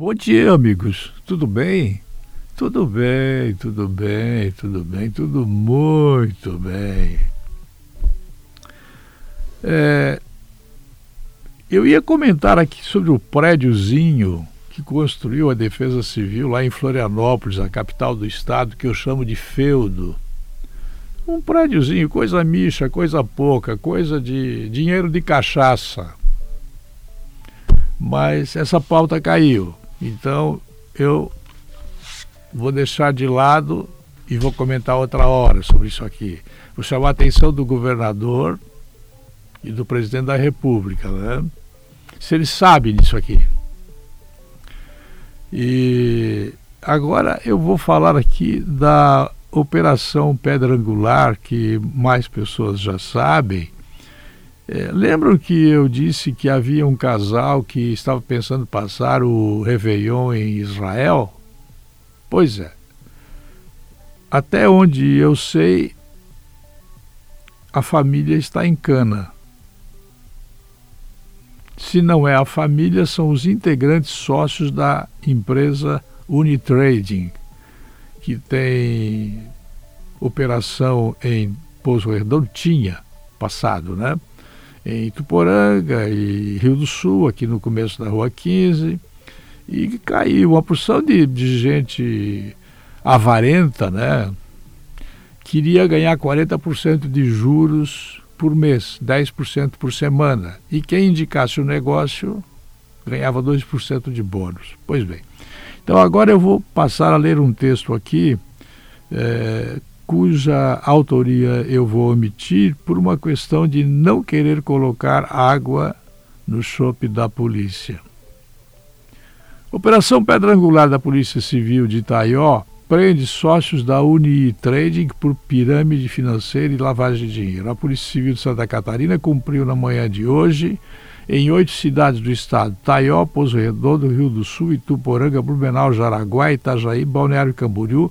Bom dia, amigos. Tudo bem? Tudo bem, tudo bem, tudo bem, tudo muito bem. É, eu ia comentar aqui sobre o prédiozinho que construiu a Defesa Civil lá em Florianópolis, a capital do estado, que eu chamo de feudo. Um prédiozinho, coisa micha, coisa pouca, coisa de dinheiro de cachaça. Mas essa pauta caiu. Então eu vou deixar de lado e vou comentar outra hora sobre isso aqui. Vou chamar a atenção do governador e do presidente da República, né? Se eles sabem disso aqui. E agora eu vou falar aqui da Operação Pedra Angular, que mais pessoas já sabem. É, lembram que eu disse que havia um casal que estava pensando passar o Réveillon em Israel? Pois é. Até onde eu sei, a família está em cana. Se não é a família, são os integrantes sócios da empresa Unitrading, que tem operação em Pouso Redondo, tinha passado, né? Em Tuporanga e Rio do Sul, aqui no começo da Rua 15, e caiu uma porção de, de gente avarenta, né? Queria ganhar 40% de juros por mês, 10% por semana. E quem indicasse o negócio ganhava 2% de bônus. Pois bem. Então agora eu vou passar a ler um texto aqui, é, cuja autoria eu vou omitir por uma questão de não querer colocar água no chope da polícia. Operação Pedra Angular da Polícia Civil de Itaió prende sócios da Uni Trading por pirâmide financeira e lavagem de dinheiro. A Polícia Civil de Santa Catarina cumpriu na manhã de hoje, em oito cidades do estado: Taió, Pouso Redondo, Rio do Sul, Ituporanga, Blumenau, Jaraguá, Itajaí, Balneário Camboriú,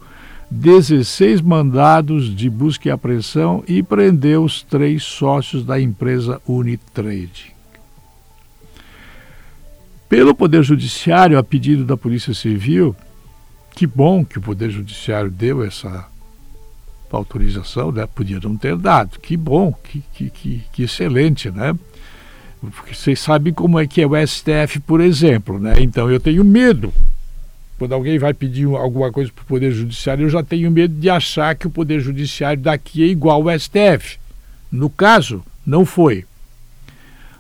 16 mandados de busca e apreensão e prendeu os três sócios da empresa Unitrade. Pelo Poder Judiciário, a pedido da Polícia Civil, que bom que o Poder Judiciário deu essa autorização, né? Podia não ter dado. Que bom, que, que, que, que excelente, né? Porque vocês sabem como é que é o STF, por exemplo, né? Então eu tenho medo. Quando alguém vai pedir alguma coisa para o Poder Judiciário, eu já tenho medo de achar que o Poder Judiciário daqui é igual ao STF. No caso, não foi.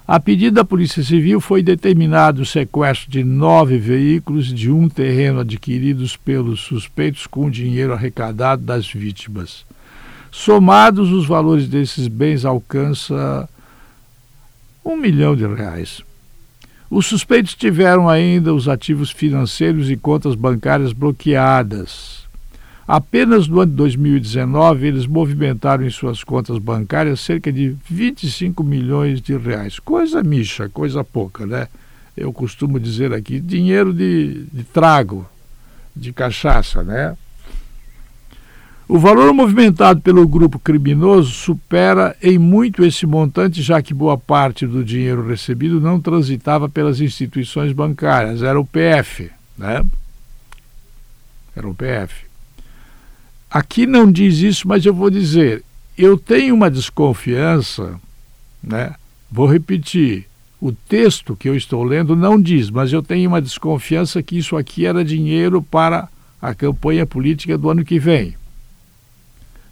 A pedido da Polícia Civil foi determinado o sequestro de nove veículos de um terreno adquiridos pelos suspeitos com dinheiro arrecadado das vítimas. Somados, os valores desses bens alcançam um milhão de reais. Os suspeitos tiveram ainda os ativos financeiros e contas bancárias bloqueadas. Apenas no ano de 2019, eles movimentaram em suas contas bancárias cerca de 25 milhões de reais. Coisa micha, coisa pouca, né? Eu costumo dizer aqui, dinheiro de, de trago, de cachaça, né? O valor movimentado pelo grupo criminoso supera em muito esse montante, já que boa parte do dinheiro recebido não transitava pelas instituições bancárias, era o PF, né? Era o PF. Aqui não diz isso, mas eu vou dizer. Eu tenho uma desconfiança, né? Vou repetir. O texto que eu estou lendo não diz, mas eu tenho uma desconfiança que isso aqui era dinheiro para a campanha política do ano que vem.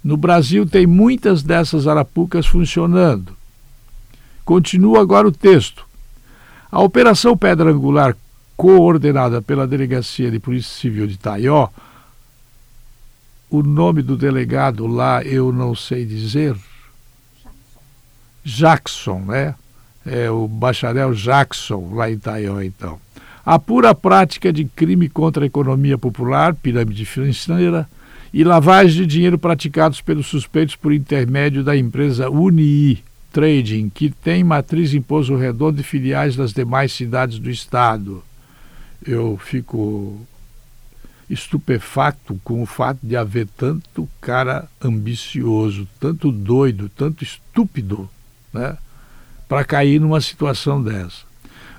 No Brasil tem muitas dessas arapucas funcionando. Continua agora o texto. A Operação Pedra Angular, coordenada pela Delegacia de Polícia Civil de Taió, o nome do delegado lá eu não sei dizer. Jackson, né? É o bacharel Jackson, lá em Itaió, então. A pura prática de crime contra a economia popular, pirâmide financeira e lavagem de dinheiro praticados pelos suspeitos por intermédio da empresa Unii Trading, que tem matriz em Pouso Redondo e filiais nas demais cidades do estado. Eu fico estupefacto com o fato de haver tanto cara ambicioso, tanto doido, tanto estúpido, né, para cair numa situação dessa.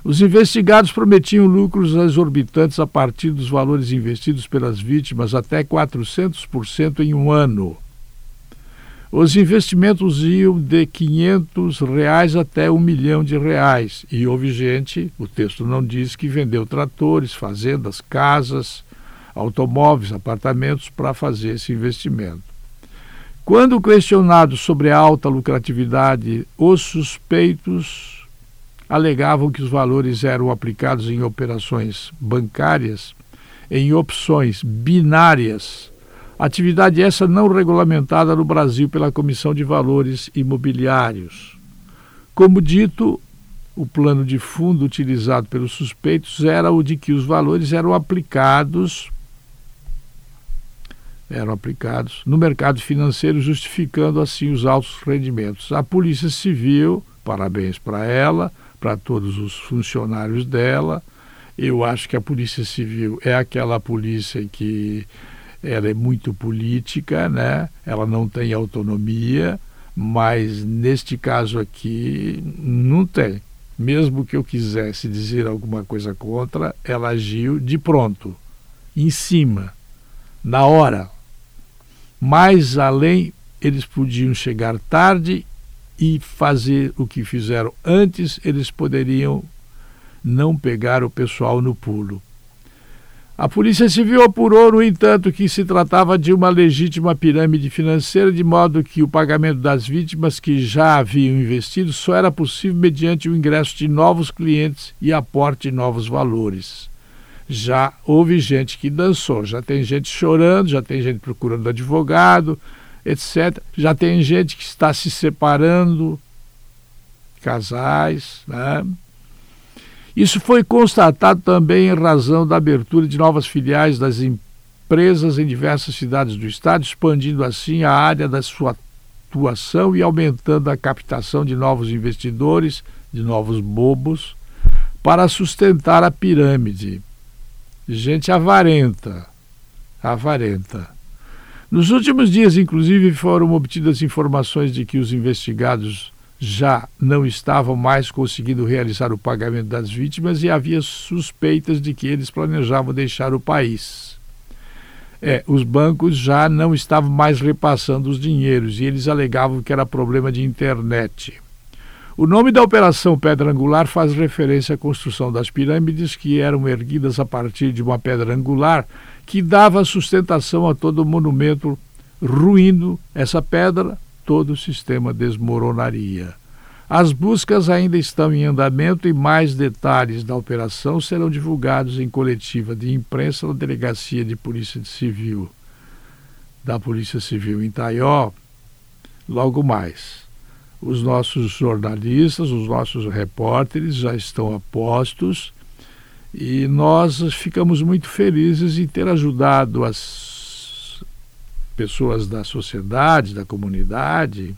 Os investigados prometiam lucros exorbitantes a partir dos valores investidos pelas vítimas, até 400% em um ano. Os investimentos iam de 500 reais até um milhão de reais. E houve gente, o texto não diz, que vendeu tratores, fazendas, casas, automóveis, apartamentos para fazer esse investimento. Quando questionados sobre a alta lucratividade, os suspeitos alegavam que os valores eram aplicados em operações bancárias, em opções binárias Atividade essa não regulamentada no Brasil pela Comissão de Valores Imobiliários. Como dito, o plano de fundo utilizado pelos suspeitos era o de que os valores eram aplicados eram aplicados no mercado financeiro, justificando assim os altos rendimentos. A Polícia Civil, parabéns para ela, para todos os funcionários dela. Eu acho que a Polícia Civil é aquela polícia que ela é muito política, né? ela não tem autonomia, mas neste caso aqui não tem. Mesmo que eu quisesse dizer alguma coisa contra, ela agiu de pronto, em cima, na hora. Mais além, eles podiam chegar tarde e fazer o que fizeram antes, eles poderiam não pegar o pessoal no pulo. A Polícia Civil apurou, no entanto, que se tratava de uma legítima pirâmide financeira, de modo que o pagamento das vítimas que já haviam investido só era possível mediante o ingresso de novos clientes e aporte de novos valores. Já houve gente que dançou, já tem gente chorando, já tem gente procurando advogado, etc. Já tem gente que está se separando, casais, né? Isso foi constatado também em razão da abertura de novas filiais das empresas em diversas cidades do estado, expandindo assim a área da sua atuação e aumentando a captação de novos investidores, de novos bobos, para sustentar a pirâmide. Gente avarenta, avarenta. Nos últimos dias, inclusive, foram obtidas informações de que os investigados já não estavam mais conseguindo realizar o pagamento das vítimas e havia suspeitas de que eles planejavam deixar o país. É, os bancos já não estavam mais repassando os dinheiros e eles alegavam que era problema de internet. O nome da Operação Pedra Angular faz referência à construção das pirâmides que eram erguidas a partir de uma pedra angular que dava sustentação a todo o monumento. Ruindo essa pedra, todo o sistema desmoronaria. As buscas ainda estão em andamento e mais detalhes da operação serão divulgados em coletiva de imprensa na Delegacia de Polícia Civil da Polícia Civil em Taió, logo mais. Os nossos jornalistas, os nossos repórteres já estão a postos e nós ficamos muito felizes em ter ajudado as pessoas da sociedade, da comunidade,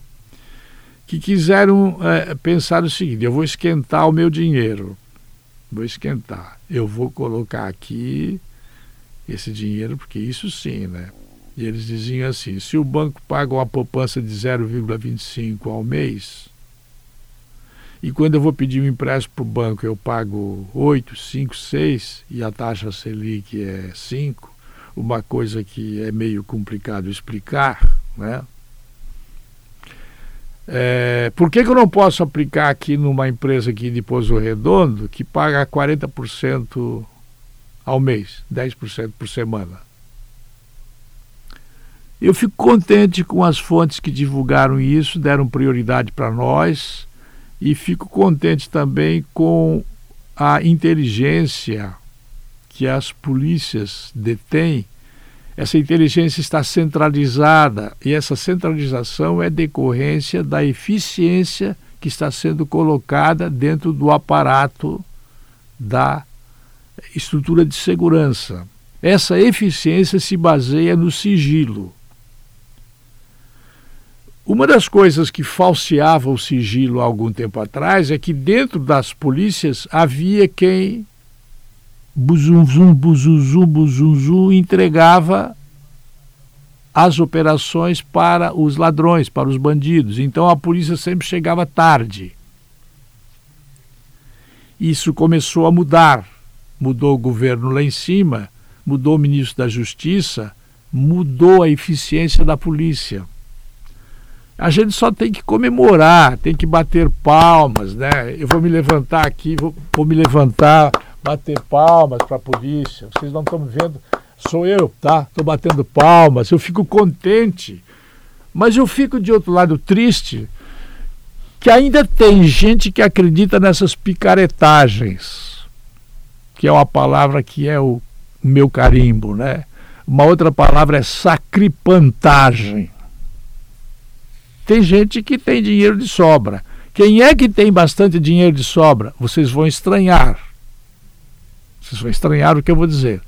que quiseram é, pensar o seguinte: eu vou esquentar o meu dinheiro, vou esquentar, eu vou colocar aqui esse dinheiro, porque isso sim, né? E eles diziam assim: se o banco paga uma poupança de 0,25 ao mês, e quando eu vou pedir um empréstimo para o banco eu pago 8, 5, 6 e a taxa Selic é 5, uma coisa que é meio complicado explicar, né? É, por que, que eu não posso aplicar aqui numa empresa aqui de Pouso Redondo que paga 40% ao mês, 10% por semana? Eu fico contente com as fontes que divulgaram isso, deram prioridade para nós, e fico contente também com a inteligência que as polícias detêm, essa inteligência está centralizada e essa centralização é decorrência da eficiência que está sendo colocada dentro do aparato da estrutura de segurança. Essa eficiência se baseia no sigilo. Uma das coisas que falseava o sigilo há algum tempo atrás é que dentro das polícias havia quem buzunzum, buzuzu, buzunzu, entregava as operações para os ladrões, para os bandidos. Então a polícia sempre chegava tarde. Isso começou a mudar. Mudou o governo lá em cima, mudou o ministro da Justiça, mudou a eficiência da polícia. A gente só tem que comemorar, tem que bater palmas, né? Eu vou me levantar aqui, vou, vou me levantar, bater palmas para a polícia. Vocês não estão me vendo, sou eu, tá? Estou batendo palmas, eu fico contente. Mas eu fico de outro lado triste que ainda tem gente que acredita nessas picaretagens, que é uma palavra que é o meu carimbo, né? Uma outra palavra é sacripantagem. Tem gente que tem dinheiro de sobra. Quem é que tem bastante dinheiro de sobra? Vocês vão estranhar. Vocês vão estranhar o que eu vou dizer.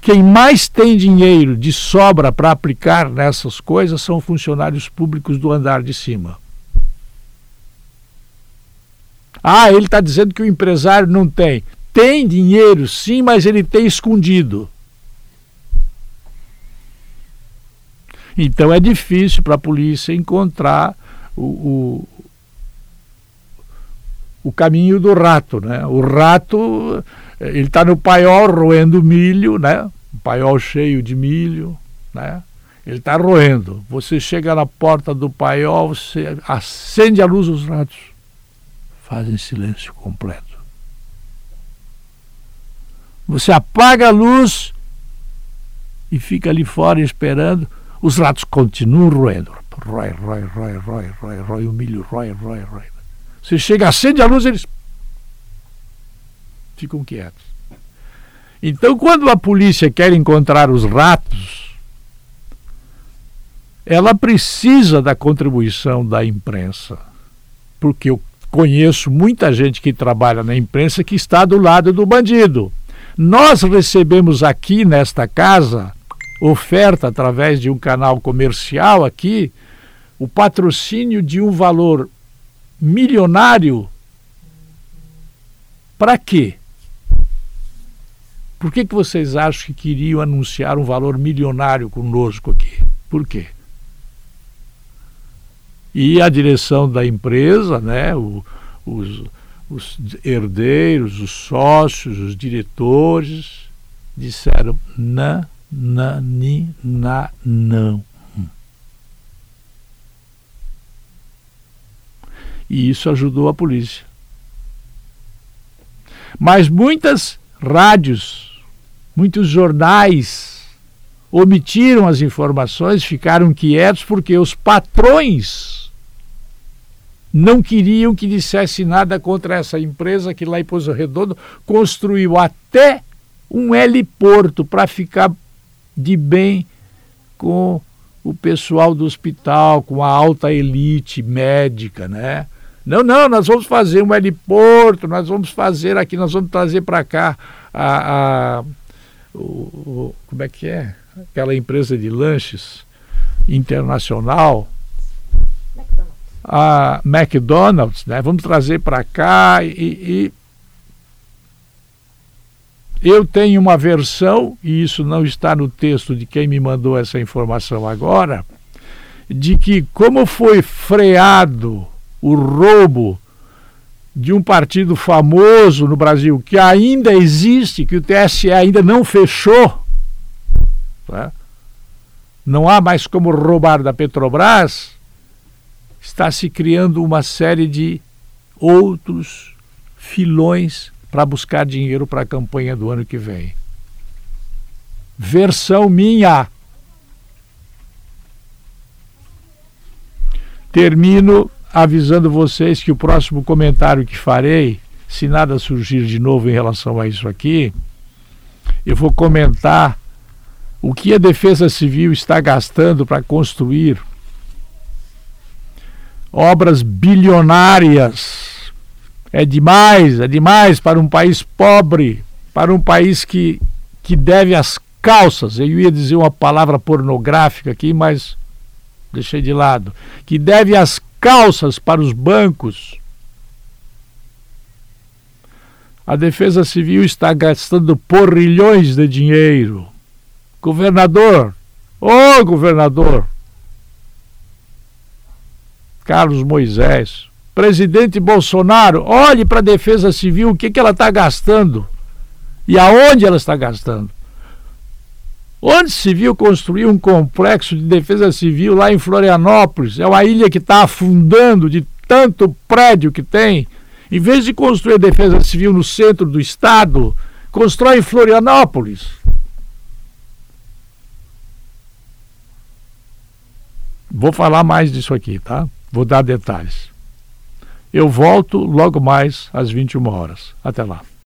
Quem mais tem dinheiro de sobra para aplicar nessas coisas são funcionários públicos do andar de cima. Ah, ele está dizendo que o empresário não tem. Tem dinheiro, sim, mas ele tem escondido. Então é difícil para a polícia encontrar o, o, o, caminho do rato. Né? O rato, ele está no paiol roendo milho, né? um paiol cheio de milho. Né? Ele está roendo. Você chega na porta do paiol, você acende a luz, os ratos fazem silêncio completo. Você apaga a luz e fica ali fora esperando os ratos continuam roendo. Rói, rói, rói, rói, rói, rói, o milho, rói, rói, rói. Você chega, acende a luz, eles ficam quietos. Então, quando a polícia quer encontrar os ratos, ela precisa da contribuição da imprensa. Porque eu conheço muita gente que trabalha na imprensa que está do lado do bandido. Nós recebemos aqui nesta casa oferta através de um canal comercial aqui o patrocínio de um valor milionário. Para quê? Por que, que vocês acham que queriam anunciar um valor milionário conosco aqui? Por quê? E a direção da empresa, né, o, os, os herdeiros, os sócios, os diretores, disseram: não na, ni, na, não. E isso ajudou a polícia. Mas muitas rádios, muitos jornais omitiram as informações, ficaram quietos porque os patrões não queriam que dissesse nada contra essa empresa que lá em Pouso Redondo construiu até um heliporto para ficar de bem com o pessoal do hospital, com a alta elite médica, né? Não, não, nós vamos fazer um heliporto, nós vamos fazer aqui, nós vamos trazer para cá a, a o, o, como é que é? Aquela empresa de lanches internacional, McDonald's. a McDonald's, né? Vamos trazer para cá e, e eu tenho uma versão, e isso não está no texto de quem me mandou essa informação agora, de que, como foi freado o roubo de um partido famoso no Brasil, que ainda existe, que o TSE ainda não fechou, tá? não há mais como roubar da Petrobras, está se criando uma série de outros filões para buscar dinheiro para a campanha do ano que vem. Versão minha. Termino avisando vocês que o próximo comentário que farei, se nada surgir de novo em relação a isso aqui, eu vou comentar o que a Defesa Civil está gastando para construir obras bilionárias é demais, é demais para um país pobre, para um país que, que deve as calças. Eu ia dizer uma palavra pornográfica aqui, mas deixei de lado. Que deve as calças para os bancos. A Defesa Civil está gastando porrilhões de dinheiro. Governador, ô governador, Carlos Moisés, Presidente Bolsonaro, olhe para a Defesa Civil, o que, que ela está gastando e aonde ela está gastando. Onde se viu construir um complexo de defesa civil lá em Florianópolis? É uma ilha que está afundando de tanto prédio que tem. Em vez de construir a defesa civil no centro do estado, constrói em Florianópolis. Vou falar mais disso aqui, tá? Vou dar detalhes. Eu volto logo mais às 21 horas. Até lá.